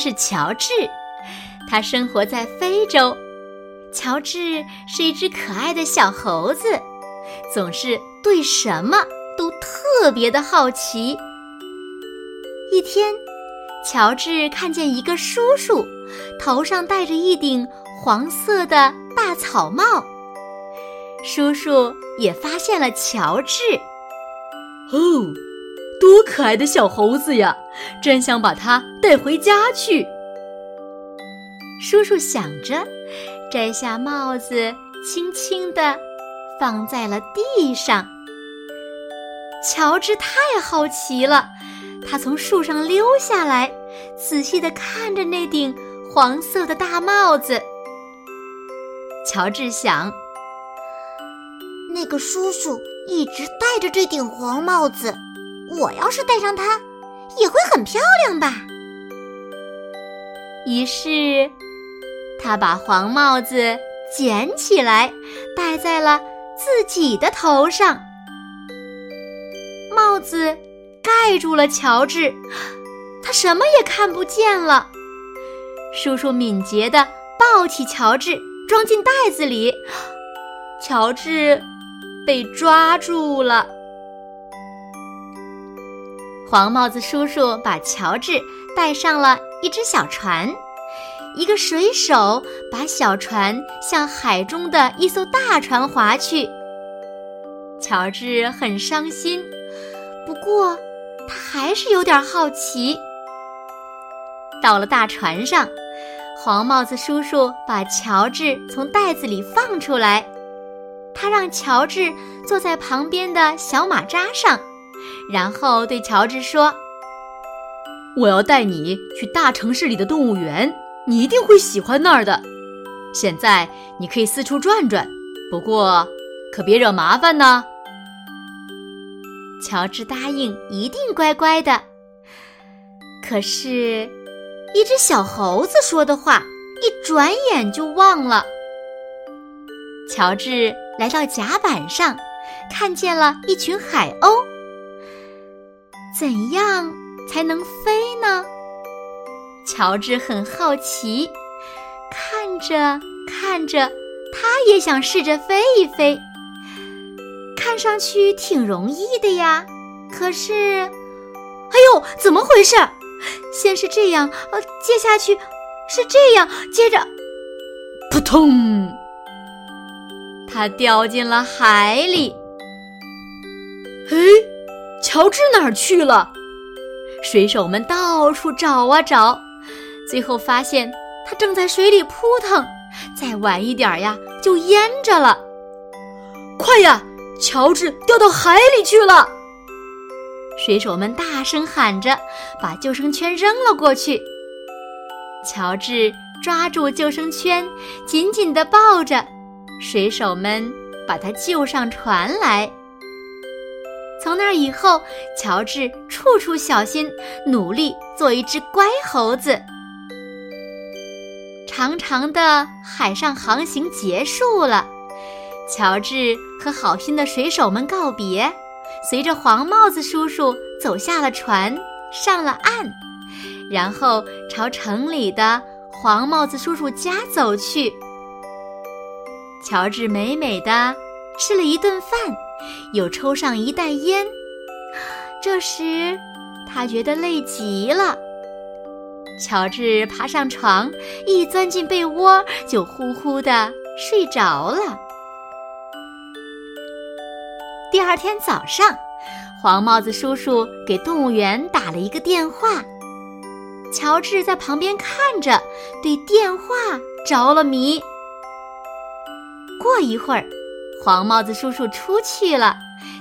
是乔治，他生活在非洲。乔治是一只可爱的小猴子，总是对什么都特别的好奇。一天，乔治看见一个叔叔头上戴着一顶黄色的大草帽，叔叔也发现了乔治。哦。多可爱的小猴子呀！真想把它带回家去。叔叔想着，摘下帽子，轻轻地放在了地上。乔治太好奇了，他从树上溜下来，仔细地看着那顶黄色的大帽子。乔治想，那个叔叔一直戴着这顶黄帽子。我要是戴上它，也会很漂亮吧。于是，他把黄帽子捡起来，戴在了自己的头上。帽子盖住了乔治，他什么也看不见了。叔叔敏捷地抱起乔治，装进袋子里。乔治被抓住了。黄帽子叔叔把乔治带上了一只小船，一个水手把小船向海中的一艘大船划去。乔治很伤心，不过他还是有点好奇。到了大船上，黄帽子叔叔把乔治从袋子里放出来，他让乔治坐在旁边的小马扎上。然后对乔治说：“我要带你去大城市里的动物园，你一定会喜欢那儿的。现在你可以四处转转，不过可别惹麻烦呢。”乔治答应，一定乖乖的。可是，一只小猴子说的话，一转眼就忘了。乔治来到甲板上，看见了一群海鸥。怎样才能飞呢？乔治很好奇，看着看着，他也想试着飞一飞。看上去挺容易的呀，可是，哎呦，怎么回事？先是这样，呃，接下去是这样，接着，扑通，他掉进了海里。嘿。乔治哪儿去了？水手们到处找啊找，最后发现他正在水里扑腾，再晚一点呀就淹着了。快呀，乔治掉到海里去了！水手们大声喊着，把救生圈扔了过去。乔治抓住救生圈，紧紧地抱着，水手们把他救上船来。从那以后，乔治处处小心，努力做一只乖猴子。长长的海上航行结束了，乔治和好心的水手们告别，随着黄帽子叔叔走下了船，上了岸，然后朝城里的黄帽子叔叔家走去。乔治美美的吃了一顿饭。又抽上一袋烟，这时他觉得累极了。乔治爬上床，一钻进被窝就呼呼的睡着了。第二天早上，黄帽子叔叔给动物园打了一个电话，乔治在旁边看着，对电话着了迷。过一会儿。黄帽子叔叔出去了，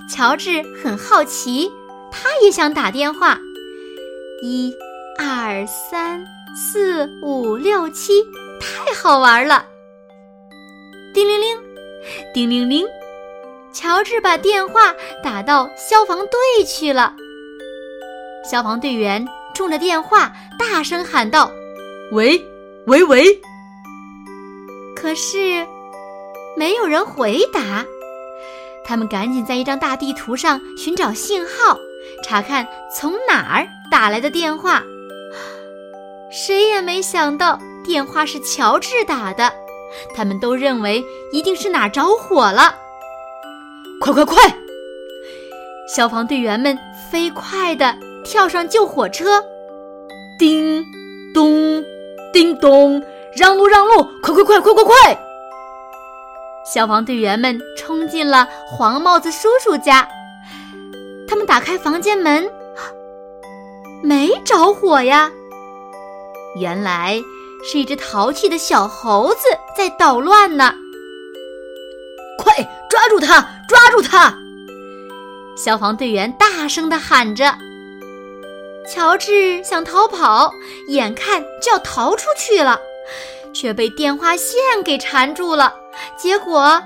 乔治很好奇，他也想打电话。一、二、三、四、五、六、七，太好玩了！叮铃铃，叮铃铃，乔治把电话打到消防队去了。消防队员冲着电话大声喊道：“喂，喂喂！”可是没有人回答。他们赶紧在一张大地图上寻找信号，查看从哪儿打来的电话。谁也没想到电话是乔治打的，他们都认为一定是哪儿着火了。快快快！消防队员们飞快地跳上救火车，叮咚，叮咚，让路让路！快快快快快快！消防队员们冲进了黄帽子叔叔家，他们打开房间门，没着火呀。原来是一只淘气的小猴子在捣乱呢！快抓住他，抓住他！消防队员大声地喊着。乔治想逃跑，眼看就要逃出去了，却被电话线给缠住了。结果，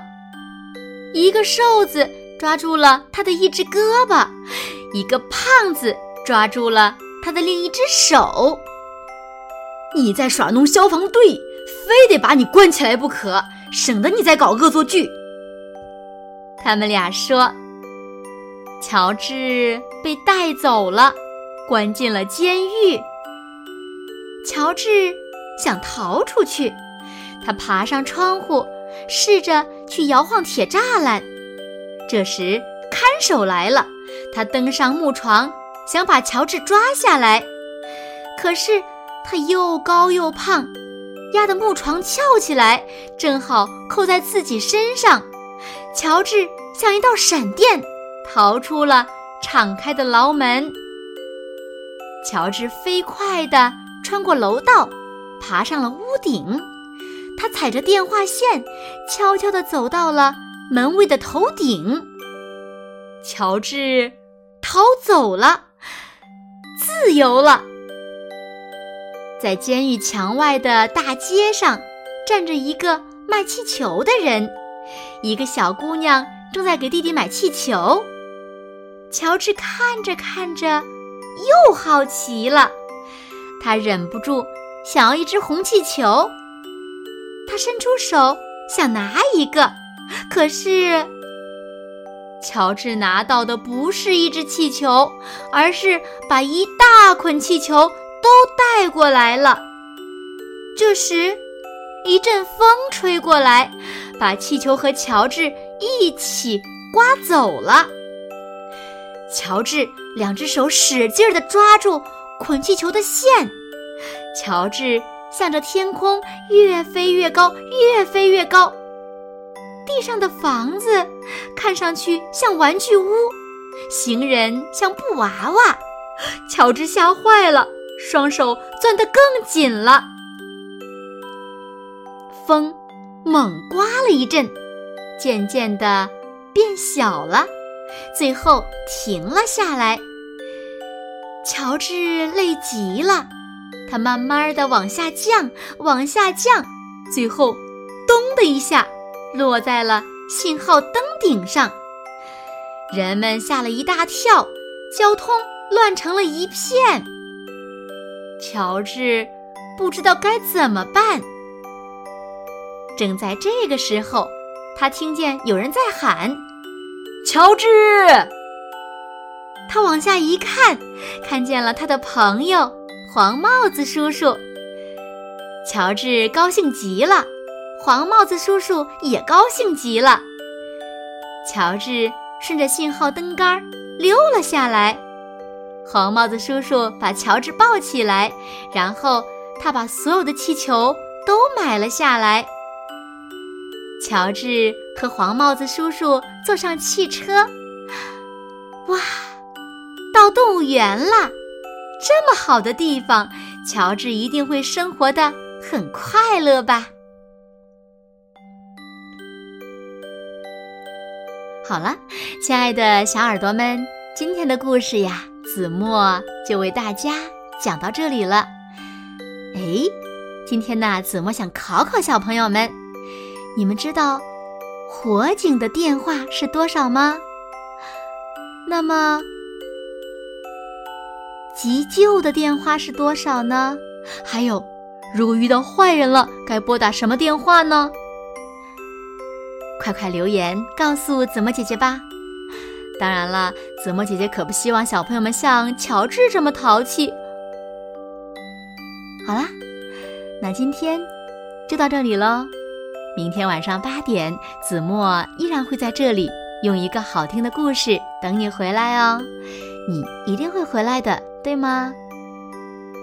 一个瘦子抓住了他的一只胳膊，一个胖子抓住了他的另一只手。你在耍弄消防队，非得把你关起来不可，省得你再搞恶作剧。他们俩说：“乔治被带走了，关进了监狱。”乔治想逃出去，他爬上窗户，试着去摇晃铁栅栏。这时看守来了，他登上木床，想把乔治抓下来，可是。他又高又胖，压得木床翘起来，正好扣在自己身上。乔治像一道闪电，逃出了敞开的牢门。乔治飞快地穿过楼道，爬上了屋顶。他踩着电话线，悄悄地走到了门卫的头顶。乔治逃走了，自由了。在监狱墙外的大街上，站着一个卖气球的人。一个小姑娘正在给弟弟买气球。乔治看着看着，又好奇了，他忍不住想要一只红气球。他伸出手想拿一个，可是乔治拿到的不是一只气球，而是把一大捆气球。都带过来了。这时，一阵风吹过来，把气球和乔治一起刮走了。乔治两只手使劲地抓住捆气球的线，乔治向着天空越飞越高，越飞越高。地上的房子看上去像玩具屋，行人像布娃娃。乔治吓坏了。双手攥得更紧了，风猛刮了一阵，渐渐的变小了，最后停了下来。乔治累极了，他慢慢的往下降，往下降，最后咚的一下落在了信号灯顶上。人们吓了一大跳，交通乱成了一片。乔治不知道该怎么办。正在这个时候，他听见有人在喊：“乔治！”他往下一看，看见了他的朋友黄帽子叔叔。乔治高兴极了，黄帽子叔叔也高兴极了。乔治顺着信号灯杆溜了下来。黄帽子叔叔把乔治抱起来，然后他把所有的气球都买了下来。乔治和黄帽子叔叔坐上汽车，哇，到动物园了！这么好的地方，乔治一定会生活的很快乐吧。好了，亲爱的小耳朵们，今天的故事呀，子墨就为大家讲到这里了。哎，今天呢，子墨想考考小朋友们，你们知道火警的电话是多少吗？那么急救的电话是多少呢？还有，如果遇到坏人了，该拨打什么电话呢？快快留言告诉子墨姐姐吧！当然了，子墨姐姐可不希望小朋友们像乔治这么淘气。好啦，那今天就到这里喽。明天晚上八点，子墨依然会在这里用一个好听的故事等你回来哦。你一定会回来的，对吗？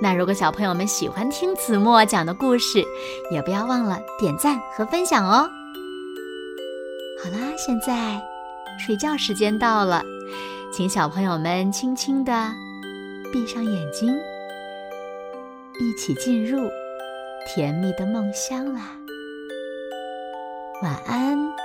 那如果小朋友们喜欢听子墨讲的故事，也不要忘了点赞和分享哦。好啦，现在睡觉时间到了，请小朋友们轻轻的闭上眼睛，一起进入甜蜜的梦乡啦。晚安。